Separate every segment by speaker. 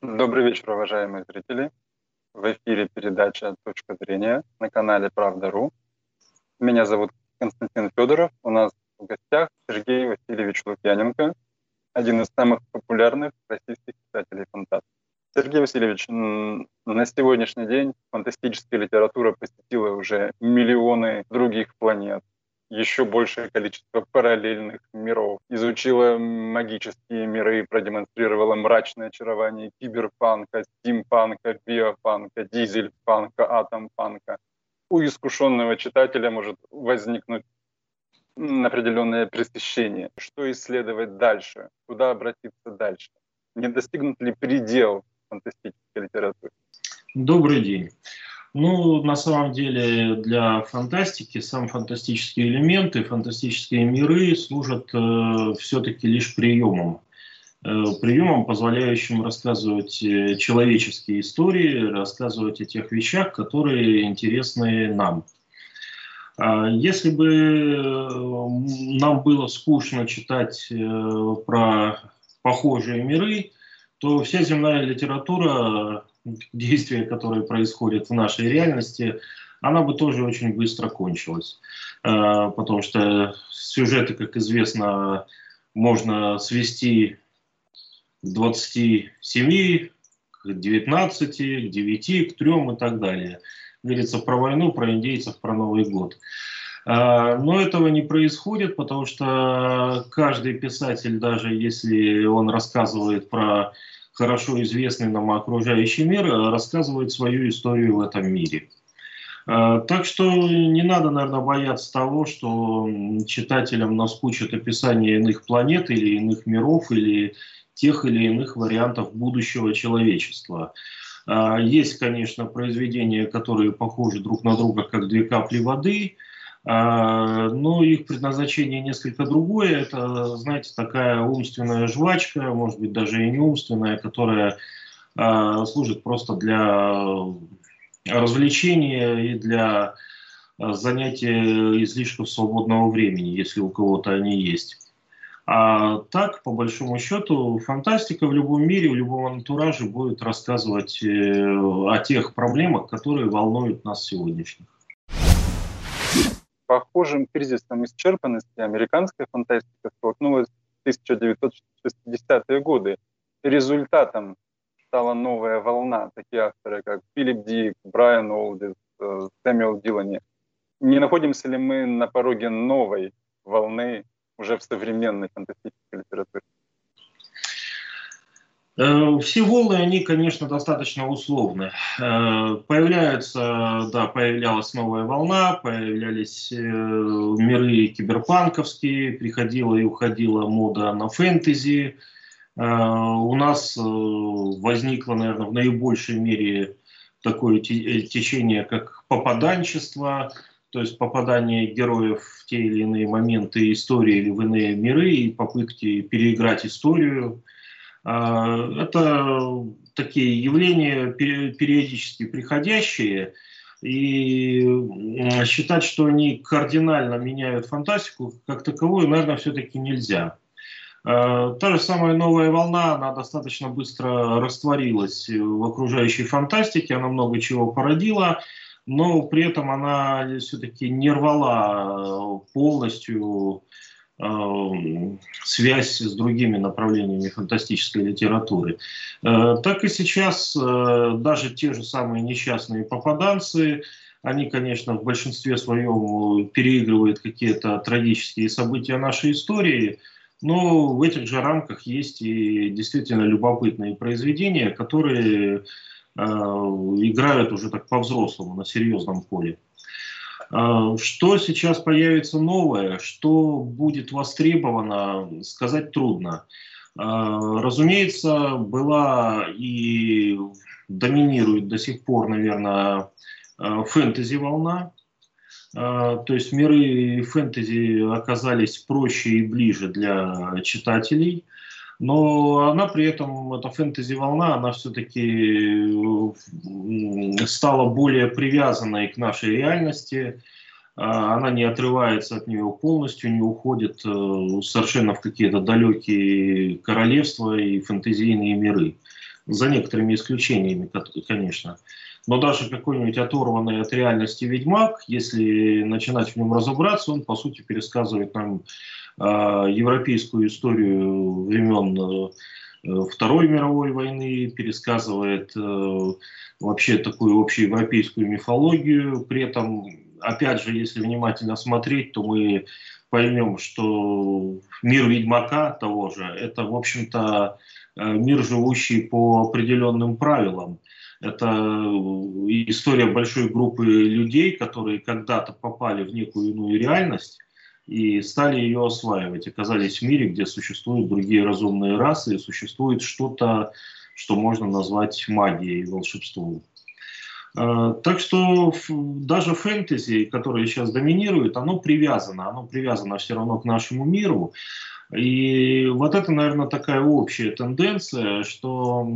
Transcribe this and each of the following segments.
Speaker 1: Добрый вечер, уважаемые зрители. В эфире передача «Точка зрения» на канале «Правда.ру». Меня зовут Константин Федоров. У нас в гостях Сергей Васильевич Лукьяненко, один из самых популярных российских писателей фантастики. Сергей Васильевич, на сегодняшний день фантастическая литература посетила уже миллионы других планет, еще большее количество параллельных миров, изучила магические миры, продемонстрировала мрачное очарование киберпанка, стимпанка, биопанка, дизельпанка, атомпанка. У искушенного читателя может возникнуть определенное пресыщение. Что исследовать дальше? Куда обратиться дальше? Не достигнут ли предел фантастической литературы?
Speaker 2: Добрый день. Ну, на самом деле, для фантастики сам фантастические элементы, фантастические миры служат э, все-таки лишь приемом. Э, приемом, позволяющим рассказывать э, человеческие истории, рассказывать о тех вещах, которые интересны нам. А если бы э, нам было скучно читать э, про похожие миры, то вся земная литература действия, которые происходят в нашей реальности, она бы тоже очень быстро кончилась. Э, потому что сюжеты, как известно, можно свести к 27, к 19, к 9, к 3 и так далее. Говорится про войну, про индейцев, про Новый год. Э, но этого не происходит, потому что каждый писатель, даже если он рассказывает про хорошо известный нам окружающий мир, э, рассказывает свою историю в этом мире. Э, так что не надо, наверное, бояться того, что читателям наскучит описание иных планет или иных миров, или тех или иных вариантов будущего человечества. Э, есть, конечно, произведения, которые похожи друг на друга, как две капли воды – но их предназначение несколько другое. Это, знаете, такая умственная жвачка, может быть, даже и не умственная, которая а, служит просто для развлечения и для занятия излишков свободного времени, если у кого-то они есть. А так, по большому счету, фантастика в любом мире, в любом антураже будет рассказывать э, о тех проблемах, которые волнуют нас сегодняшних
Speaker 1: похожим кризисом исчерпанности американская фантастика столкнулась в 1960-е годы. Результатом стала новая волна, такие авторы, как Филипп Дик, Брайан Олдис, э, Сэмюэл Дилани. Не находимся ли мы на пороге новой волны уже в современной фантастической литературе?
Speaker 2: Э, все волны, они, конечно, достаточно условны. Э, появляются, да, появлялась новая волна, появлялись э, миры киберпанковские, приходила и уходила мода на фэнтези. У нас возникло, наверное, в наибольшей мере такое течение, как попаданчество, то есть попадание героев в те или иные моменты истории или в иные миры и попытки переиграть историю – это такие явления периодически приходящие, и считать, что они кардинально меняют фантастику как таковую, наверное, все-таки нельзя. А, та же самая новая волна, она достаточно быстро растворилась в окружающей фантастике, она много чего породила, но при этом она все-таки не рвала полностью Эм, связь с другими направлениями фантастической литературы. Э, так и сейчас э, даже те же самые несчастные попаданцы, они, конечно, в большинстве своем переигрывают какие-то трагические события нашей истории, но в этих же рамках есть и действительно любопытные произведения, которые э, играют уже так по-взрослому, на серьезном поле. А, что сейчас появится новое, что будет востребовано, сказать трудно. А, разумеется, была и доминирует до сих пор, наверное, а, фэнтези-волна. То есть миры фэнтези оказались проще и ближе для читателей – но она при этом, эта фэнтези-волна, она все-таки стала более привязанной к нашей реальности, а, она не отрывается от нее полностью, не уходит э, совершенно в какие-то далекие королевства и фэнтезийные миры. За некоторыми исключениями, конечно. Но даже какой-нибудь оторванный от реальности Ведьмак, если начинать в нем разобраться, он, по сути, пересказывает нам э, европейскую историю времен э, Второй мировой войны, пересказывает э, вообще такую общеевропейскую мифологию. При этом, опять же, если внимательно смотреть, то мы поймем, что мир Ведьмака того же, это, в общем-то, э, мир, живущий по определенным правилам. Это э, история большой группы людей, которые когда-то попали в некую иную реальность и стали ее осваивать, оказались в мире, где существуют другие разумные расы, и существует что-то, что можно назвать магией, волшебством. Э, так что даже фэнтези, которое сейчас доминирует, оно привязано, оно привязано все равно к нашему миру. И вот это, наверное, такая общая тенденция, что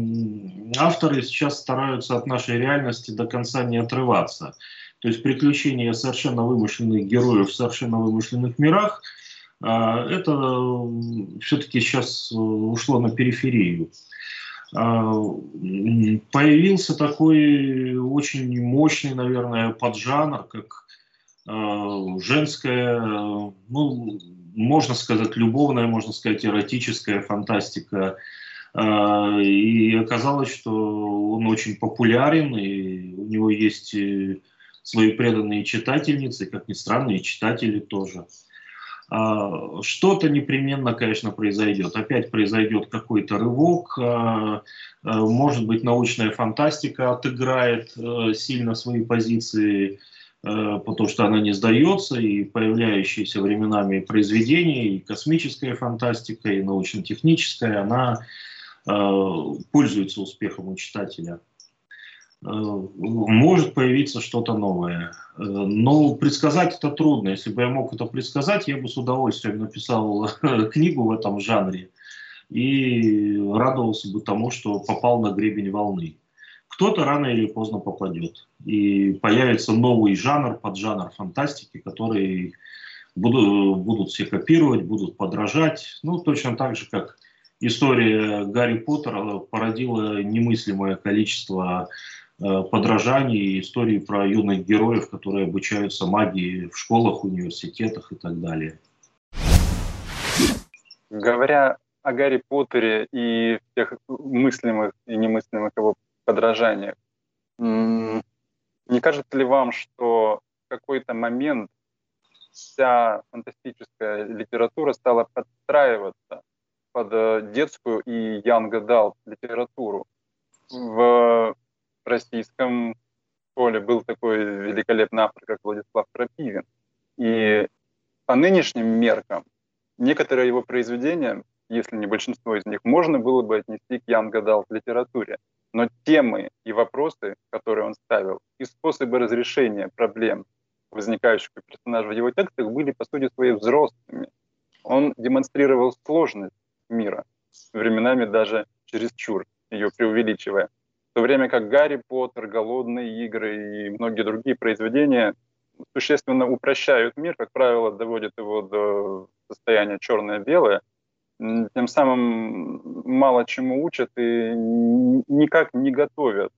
Speaker 2: авторы сейчас стараются от нашей реальности до конца не отрываться. То есть приключения совершенно вымышленных героев в совершенно вымышленных мирах, а, это все-таки сейчас ушло на периферию. А, появился такой очень мощный, наверное, поджанр, как а, женская, ну, можно сказать, любовная, можно сказать, эротическая фантастика. А, и оказалось, что он очень популярен, и у него есть э, свои преданные читательницы, как ни странно, и читатели тоже. А, что-то непременно, конечно, произойдет. Опять произойдет какой-то рывок, а, может быть, научная фантастика отыграет э, сильно свои позиции – Э, потому что она не сдается, и появляющиеся временами произведения, и космическая фантастика, и научно-техническая, она э, пользуется успехом у читателя. Э, может появиться что-то новое. Но предсказать это трудно. Если бы я мог это предсказать, я бы с удовольствием написал книгу в этом жанре и радовался бы тому, что попал на гребень волны кто-то рано или поздно попадет. И появится новый жанр, поджанр фантастики, который будут, будут все копировать, будут подражать. Ну, точно так же, как история Гарри Поттера породила немыслимое количество э, подражаний и историй про юных героев, которые обучаются магии в школах, университетах и так далее.
Speaker 1: Говоря о Гарри Поттере и всех мыслимых и немыслимых его подражаниях. Не кажется ли вам, что в какой-то момент вся фантастическая литература стала подстраиваться под э, детскую и young adult литературу? В российском поле был такой великолепный автор, как Владислав Крапивин. И по нынешним меркам некоторые его произведения, если не большинство из них, можно было бы отнести к young adult литературе но темы и вопросы, которые он ставил, и способы разрешения проблем, возникающих у персонажа в его текстах, были, по сути своей, взрослыми. Он демонстрировал сложность мира, временами даже чересчур, ее преувеличивая. То время как Гарри Поттер, Голодные игры и многие другие произведения существенно упрощают мир, как правило, доводят его до состояния черное-белое – тем самым мало чему учат и никак не готовят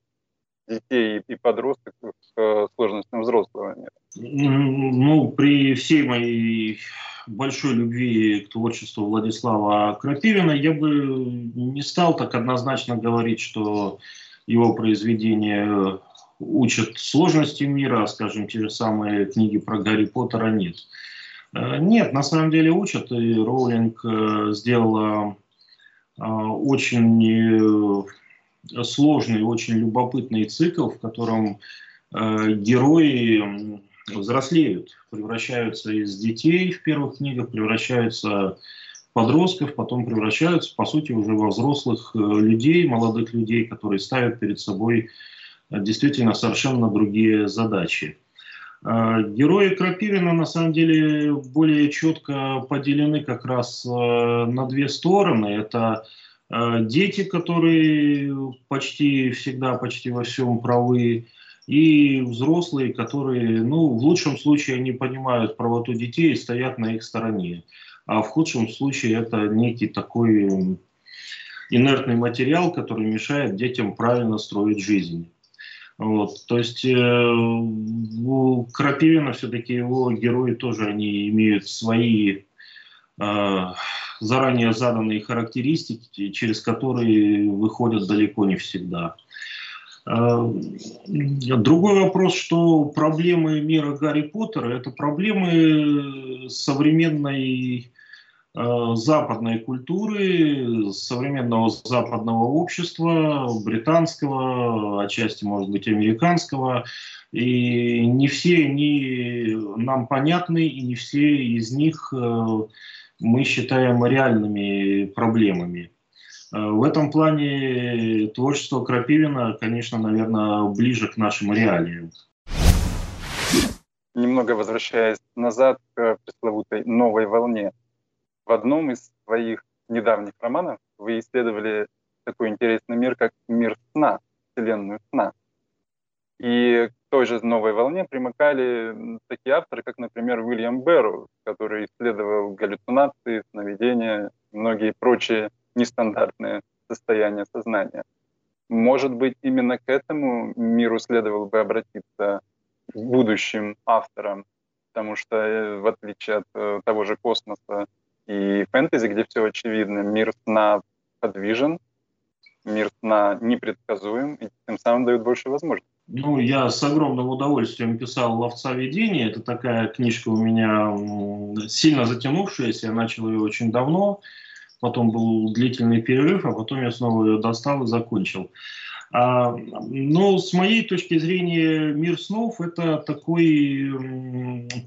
Speaker 1: детей и подростков к сложностям взрослого мира.
Speaker 2: Ну, при всей моей большой любви к творчеству Владислава Крапивина я бы не стал так однозначно говорить, что его произведения учат сложности мира, скажем, те же самые книги про Гарри Поттера нет. Э, нет, на самом деле учат, и Роулинг э, сделала э, очень сложный, очень любопытный цикл, в котором герои взрослеют, превращаются из детей в первых книгах, превращаются подростков, потом превращаются, по сути, уже во взрослых людей, молодых людей, которые ставят перед собой действительно совершенно другие задачи. А, герои Крапивина на самом деле более четко поделены как раз э, на две стороны. Это э, дети, которые почти всегда, почти во всем правы, и взрослые, которые, ну, в лучшем случае они понимают правоту детей и стоят на их стороне. А в худшем случае это некий такой инертный материал, который мешает детям правильно строить жизнь. Вот, то есть э, у Крапивина все-таки его герои тоже они имеют свои э, заранее заданные характеристики, через которые выходят далеко не всегда. Э, другой вопрос, что проблемы мира Гарри Поттера – это проблемы современной Э, западной культуры, современного западного общества, британского, отчасти, может быть, американского. И не все они нам понятны, и не все из них э, мы считаем реальными проблемами. Э, в этом плане творчество Крапивина, конечно, наверное, ближе к нашим реалиям.
Speaker 1: Немного возвращаясь назад к пресловутой новой волне – в одном из своих недавних романов вы исследовали такой интересный мир, как мир сна, вселенную сна. И к той же новой волне примыкали такие авторы, как, например, Уильям Берроу, который исследовал галлюцинации, сновидения, многие прочие нестандартные состояния сознания. Может быть, именно к этому миру следовало бы обратиться будущим авторам, потому что, э, в отличие от э, того же космоса, и фэнтези, где все очевидно. Мир сна подвижен, мир сна непредсказуем, и тем самым дает больше возможностей.
Speaker 2: Ну, я с огромным удовольствием писал «Ловца видений». Это такая книжка у меня сильно затянувшаяся. Я начал ее очень давно. Потом был длительный перерыв, а потом я снова ее достал и закончил. А, но с моей точки зрения мир снов это такой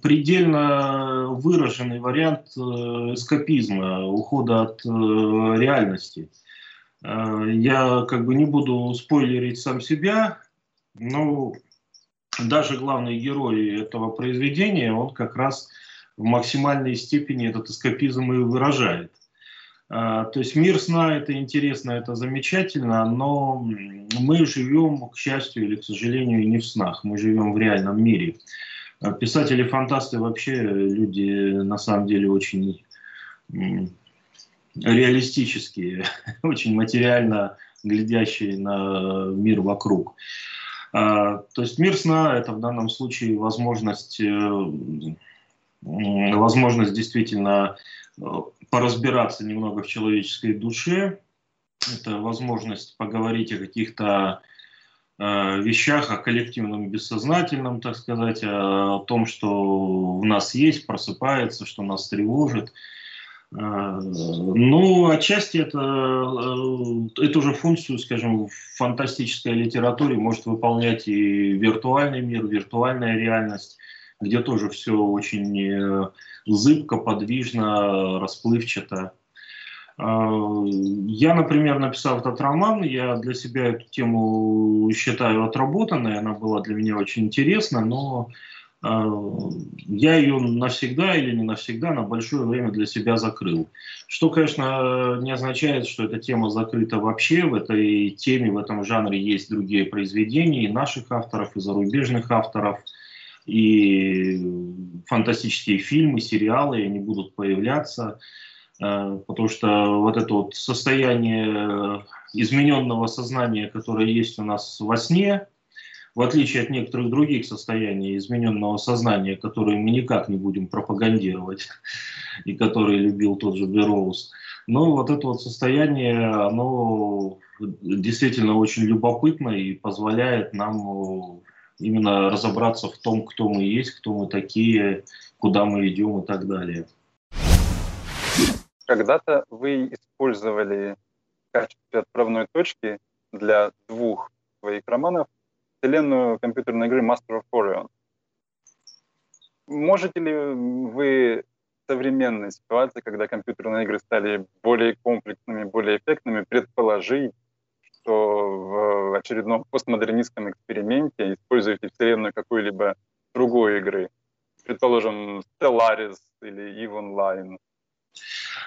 Speaker 2: предельно выраженный вариант э, эскапизма, ухода от э, реальности. А, я как бы не буду спойлерить сам себя, но даже главный герой этого произведения, он как раз в максимальной степени этот эскапизм и выражает. А, то есть мир сна это интересно, это замечательно, но мы живем, к счастью или к сожалению, не в снах, мы живем в реальном мире. А писатели-фантасты вообще люди на самом деле очень реалистические, очень материально глядящие на мир вокруг. А, то есть мир сна это в данном случае возможность, э, возможность действительно э, поразбираться немного в человеческой душе. Это возможность поговорить о каких-то э, вещах, о коллективном бессознательном, так сказать, о том, что в нас есть, просыпается, что нас тревожит. Э, ну, отчасти это, э, эту же функцию, скажем, в фантастической литературе может выполнять и виртуальный мир, виртуальная реальность, где тоже все очень э, зыбко, подвижно, расплывчато. А, я, например, написал этот роман, я для себя эту тему считаю отработанной, она была для меня очень интересна, но а, я ее навсегда или не навсегда на большое время для себя закрыл. Что, конечно, не означает, что эта тема закрыта вообще. В этой теме, в этом жанре есть другие произведения и наших авторов, и зарубежных авторов – и фантастические фильмы, сериалы, они будут появляться, э, потому что вот это вот состояние измененного сознания, которое есть у нас во сне, в отличие от некоторых других состояний измененного сознания, которые мы никак не будем пропагандировать, и которые любил тот же Бероуз, но вот это вот состояние, оно действительно очень любопытно и позволяет нам именно разобраться в том, кто мы есть, кто мы такие, куда мы идем и так далее.
Speaker 1: Когда-то вы использовали в качестве отправной точки для двух своих романов вселенную компьютерной игры Master of Orion. Можете ли вы современной ситуации, когда компьютерные игры стали более комплексными, более эффектными, предположить, что в очередном постмодернистском эксперименте используете вселенную какой-либо другой игры, предположим, Stellaris или EVE Online.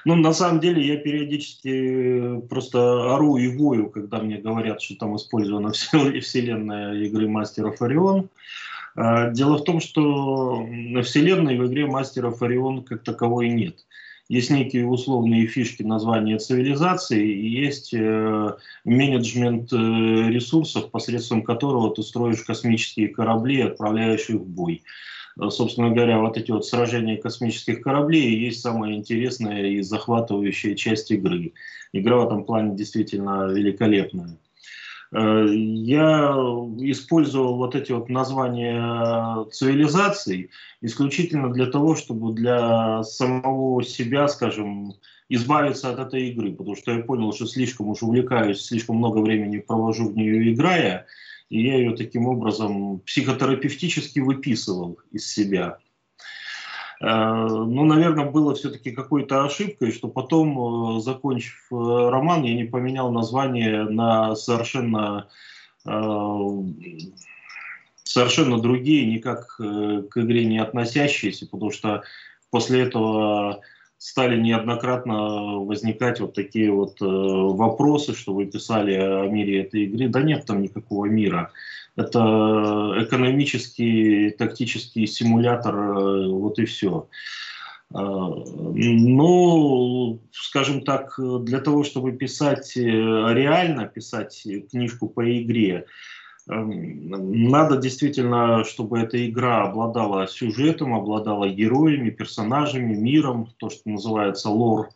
Speaker 2: Ну, на самом деле, я периодически просто ору и вою, когда мне говорят, что там использована вселенная игры Мастеров Орион. А, дело в том, что вселенной в игре Мастеров Орион как таковой нет. Есть некие условные фишки названия цивилизации и есть э, менеджмент э, ресурсов, посредством которого ты строишь космические корабли отправляешь их в бой. Э, собственно говоря, вот эти вот сражения космических кораблей есть самая интересная и захватывающая часть игры. Игра в этом плане действительно великолепная. Э, я использовал вот эти вот названия цивилизаций исключительно для того, чтобы для самого себя, скажем, избавиться от этой игры, потому что я понял, что слишком уж увлекаюсь, слишком много времени провожу в нее играя, и я ее таким образом психотерапевтически выписывал из себя. Э, ну, наверное, было все-таки какой-то ошибкой, что потом, э, закончив э, роман, я не поменял название на совершенно, совершенно другие, никак к игре не относящиеся, потому что после этого стали неоднократно возникать вот такие вот вопросы, что вы писали о мире этой игры. Да нет там никакого мира. Это экономический, тактический симулятор, э, вот и все. Э, ну, скажем так, для того, чтобы писать э, реально, писать книжку по игре, надо действительно, чтобы эта игра обладала сюжетом, обладала героями, персонажами, миром, то, что называется лор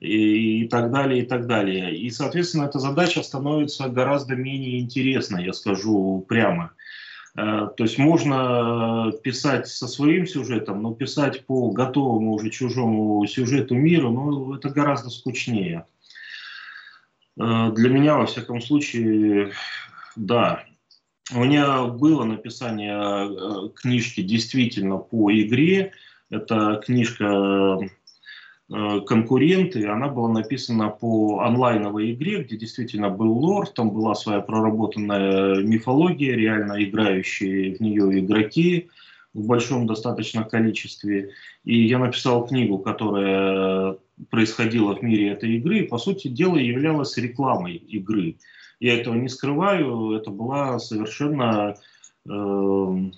Speaker 2: и, так далее, и так далее. И, соответственно, эта задача становится гораздо менее интересной, я скажу прямо. Э, то есть можно писать со своим сюжетом, но писать по готовому уже чужому сюжету мира, ну, это гораздо скучнее. Э, для меня, во всяком случае, да. У меня было написание э, книжки действительно по игре. Это книжка конкуренты. Она была написана по онлайновой игре, где действительно был лор, там была своя проработанная мифология, реально играющие в нее игроки в большом достаточно количестве. И я написал книгу, которая происходила в мире этой игры, и, по сути дела, являлась рекламой игры. Я этого не скрываю, это была совершенно э,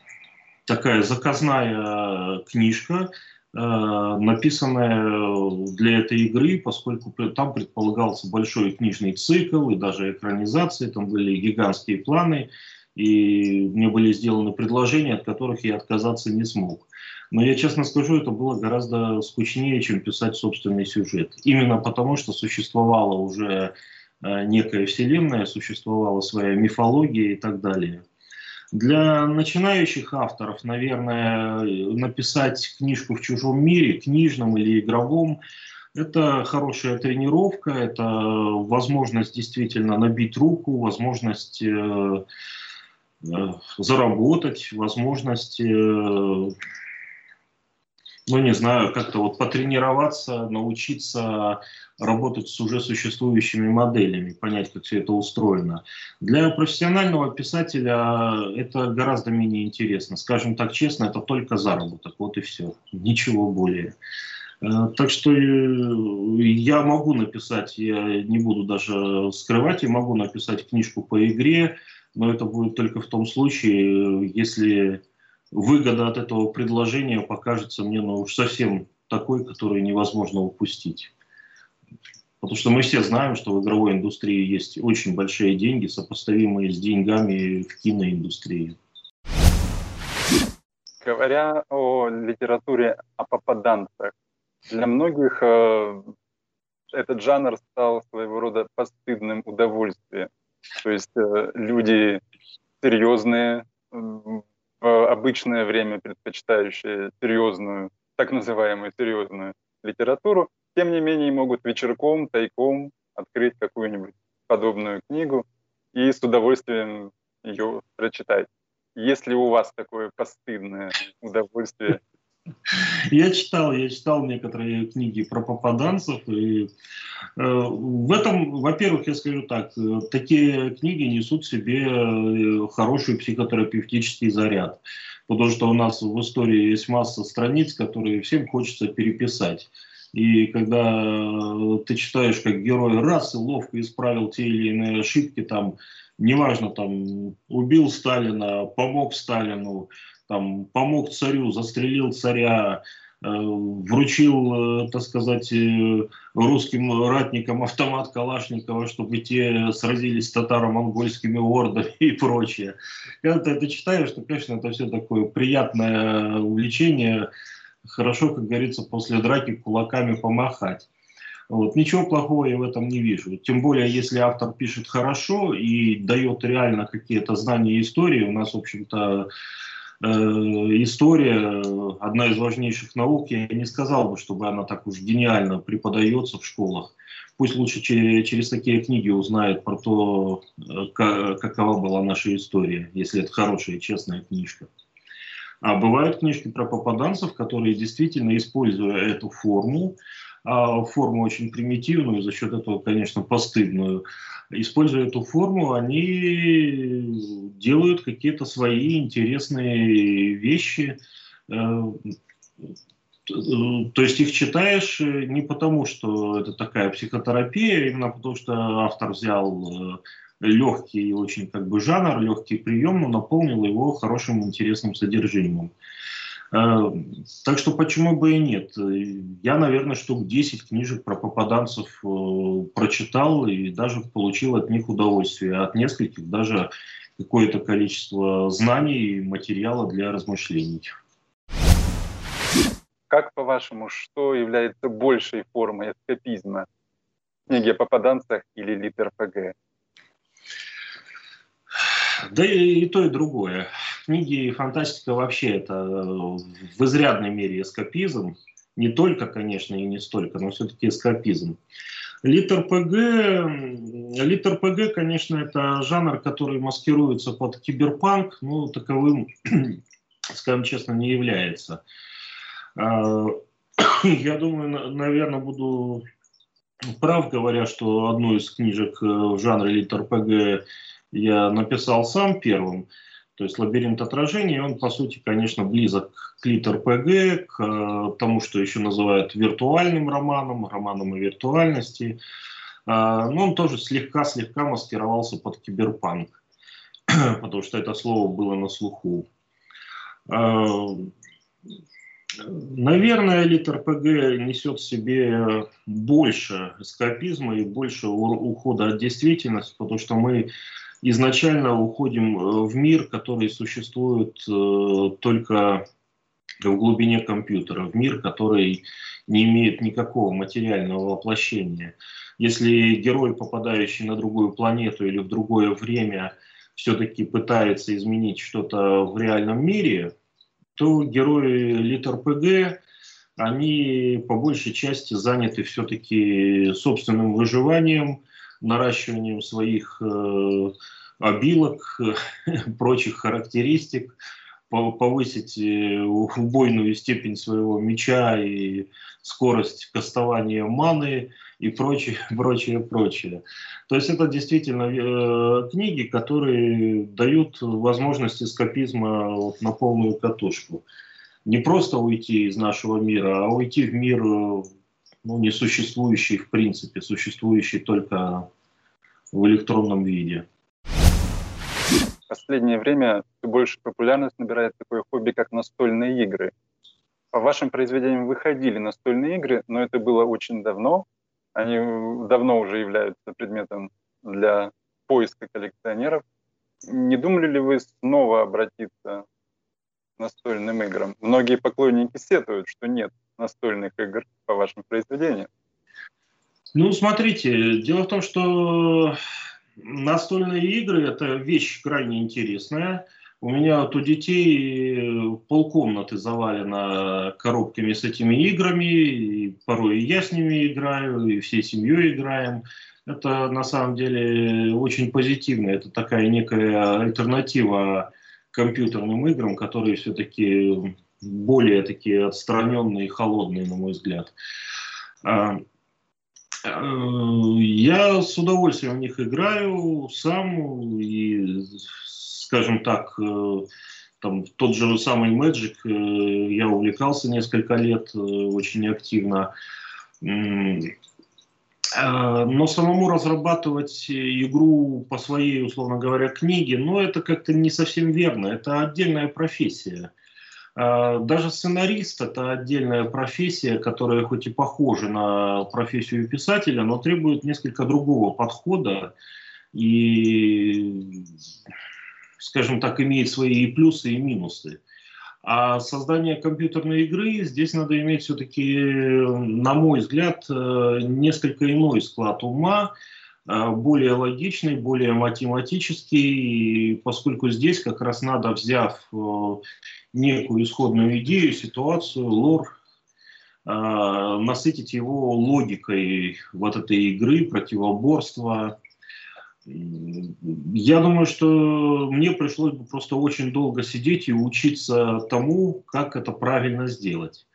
Speaker 2: такая заказная книжка, Э, написанная для этой игры, поскольку там предполагался большой книжный цикл и даже экранизации, там были гигантские планы, и мне были сделаны предложения, от которых я отказаться не смог. Но я честно скажу, это было гораздо скучнее, чем писать собственный сюжет. Именно потому, что существовала уже э, некая вселенная, существовала своя мифология и так далее. Для начинающих авторов, наверное, написать книжку в чужом мире, книжном или игровом, это хорошая тренировка, это возможность действительно набить руку, возможность э, э, заработать, возможность, э, ну не знаю, как-то вот потренироваться, научиться работать с уже существующими моделями, понять, как все это устроено. Для профессионального писателя это гораздо менее интересно. Скажем так честно, это только заработок, вот и все, ничего более. Э, так что э, я могу написать, я не буду даже скрывать, я могу написать книжку по игре, но это будет только в том случае, если выгода от этого предложения покажется мне ну, уж совсем такой, который невозможно упустить. Потому что мы все знаем, что в игровой индустрии есть очень большие деньги, сопоставимые с деньгами в киноиндустрии.
Speaker 1: Говоря о литературе о попаданцах, для многих э, этот жанр стал своего рода постыдным удовольствием. То есть э, люди серьезные, в обычное время предпочитающие серьезную, так называемую серьезную литературу, тем не менее могут вечерком, тайком открыть какую-нибудь подобную книгу и с удовольствием ее прочитать. Если у вас такое постыдное удовольствие
Speaker 2: я читал, я читал некоторые книги про попаданцев, и э, в этом, во-первых, я скажу так, э, такие книги несут в себе э, хороший психотерапевтический заряд, потому что у нас в истории есть масса страниц, которые всем хочется переписать. И когда э, ты читаешь, как герой раз и ловко исправил те или иные ошибки, там, неважно, там, убил Сталина, помог Сталину, там, помог царю, застрелил царя, вручил, так сказать, русским ратникам автомат Калашникова, чтобы те сразились с татаро-монгольскими ордами и прочее. Когда ты это читаешь, то, конечно, это все такое приятное увлечение. Хорошо, как говорится, после драки кулаками помахать. Вот. Ничего плохого я в этом не вижу. Тем более, если автор пишет хорошо и дает реально какие-то знания истории. У нас, в общем-то, э, история одна из важнейших наук. Я не сказал бы, чтобы она так уж гениально преподается в школах. Пусть лучше через, через такие книги узнает про то, э, какова была наша история, если это хорошая, честная книжка. А бывают книжки про попаданцев, которые действительно, используя эту форму, а, форму очень примитивную, за счет этого, конечно, постыдную. Используя эту форму, они делают какие-то свои интересные вещи. Э, то есть их читаешь не потому, что это такая психотерапия, именно потому, что автор взял э, легкий очень как бы жанр, легкий прием, но наполнил его хорошим интересным содержимым. Э, так что почему бы и нет? Я, наверное, штук 10 книжек про попаданцев э, прочитал и даже получил от них удовольствие. От нескольких даже какое-то количество знаний и материала для размышлений.
Speaker 1: Как, по-вашему, что является большей формой эскапизма? Книги о попаданцах или литр?
Speaker 2: Да и, и то, и другое. Книги и фантастика вообще это э, в изрядной мере эскапизм. Не только, конечно, и не столько, но все-таки эскапизм. Литр ПГ, литр ПГ, конечно, это жанр, который маскируется под киберпанк, но таковым, скажем честно, не является. А, я думаю, наверное, буду прав, говоря, что одну из книжек э, в жанре литр ПГ я написал сам первым. То есть лабиринт отражений, он, по сути, конечно, близок к литр ПГ, к э, тому, что еще называют виртуальным романом, романом о виртуальности. А, но он тоже слегка-слегка маскировался под киберпанк, потому что это слово было на слуху. А, наверное, литр ПГ несет в себе больше эскапизма и больше ухода от действительности, потому что мы изначально уходим э, в мир, который существует э, только в глубине компьютера, в мир, который не имеет никакого материального воплощения. Если герой, попадающий на другую планету или в другое время, все-таки пытается изменить что-то в реальном мире, то герои Литр ПГ, они по большей части заняты все-таки собственным выживанием, наращиванием своих э, обилок, прочих характеристик, повысить э, убойную степень своего меча и скорость кастования маны и прочее, прочее, прочее. То есть это действительно э, книги, которые дают возможность эскапизма на полную катушку. Не просто уйти из нашего мира, а уйти в мир ну, несуществующий в принципе, существующий только в электронном виде.
Speaker 1: В последнее время все больше популярность набирает такое хобби, как настольные игры. По вашим произведениям выходили настольные игры, но это было очень давно. Они давно уже являются предметом для поиска коллекционеров. Не думали ли вы снова обратиться к настольным играм? Многие поклонники сетуют, что нет настольных игр по вашим произведениям.
Speaker 2: Ну, смотрите, дело в том, что настольные игры – это вещь крайне интересная. У меня вот у детей полкомнаты завалено коробками с этими играми, и порой и я с ними играю, и всей семьей играем. Это на самом деле очень позитивно. Это такая некая альтернатива компьютерным играм, которые все-таки более такие отстраненные холодные, на мой взгляд. А, Э, я с удовольствием в них играю сам и, скажем так, э, там тот же самый Magic, э, я увлекался несколько лет очень активно. Но самому разрабатывать игру по своей, условно говоря, книге, ну, это как-то не совсем верно. Это отдельная профессия. А, даже сценарист – это отдельная профессия, которая хоть и похожа на профессию писателя, но требует несколько другого подхода и, скажем так, имеет свои и плюсы, и минусы. А создание компьютерной игры здесь надо иметь все-таки, на мой взгляд, э, несколько иной склад ума, э, более логичный, более математический, поскольку здесь как раз надо, взяв э, некую исходную идею, ситуацию, лор, насытить его логикой вот этой игры, противоборства, я думаю, что мне пришлось бы просто очень долго сидеть и учиться тому, как это правильно сделать.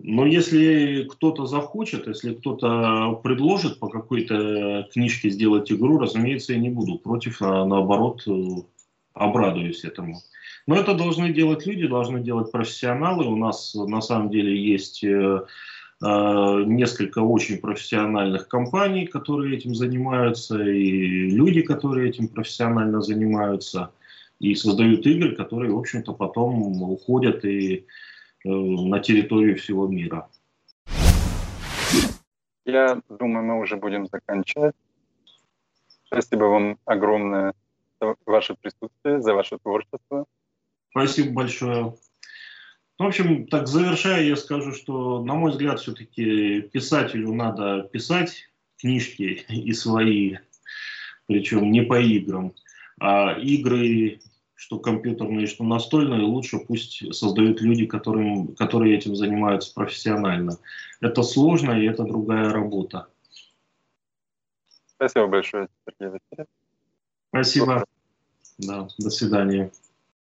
Speaker 2: Но если кто-то захочет, если кто-то предложит по какой-то книжке сделать игру, разумеется, я не буду против, а наоборот обрадуюсь этому. Но это должны делать люди, должны делать профессионалы. У нас на самом деле есть э, Э, несколько очень профессиональных компаний, которые этим занимаются, и люди, которые этим профессионально занимаются, и создают игры, которые, в общем-то, потом уходят и э, на территорию всего мира.
Speaker 1: Я думаю, мы уже будем заканчивать. Спасибо вам огромное за ваше присутствие, за ваше творчество.
Speaker 2: Спасибо большое. Ну, в общем, так завершая, я скажу, что, на мой взгляд, все-таки писателю надо писать книжки и свои, причем не по играм. А игры, что компьютерные, что настольные, лучше пусть создают люди, которым, которые этим занимаются профессионально. Это сложно, и это другая работа.
Speaker 1: Спасибо большое, Сергей Васильевич.
Speaker 2: Спасибо. Да, до свидания.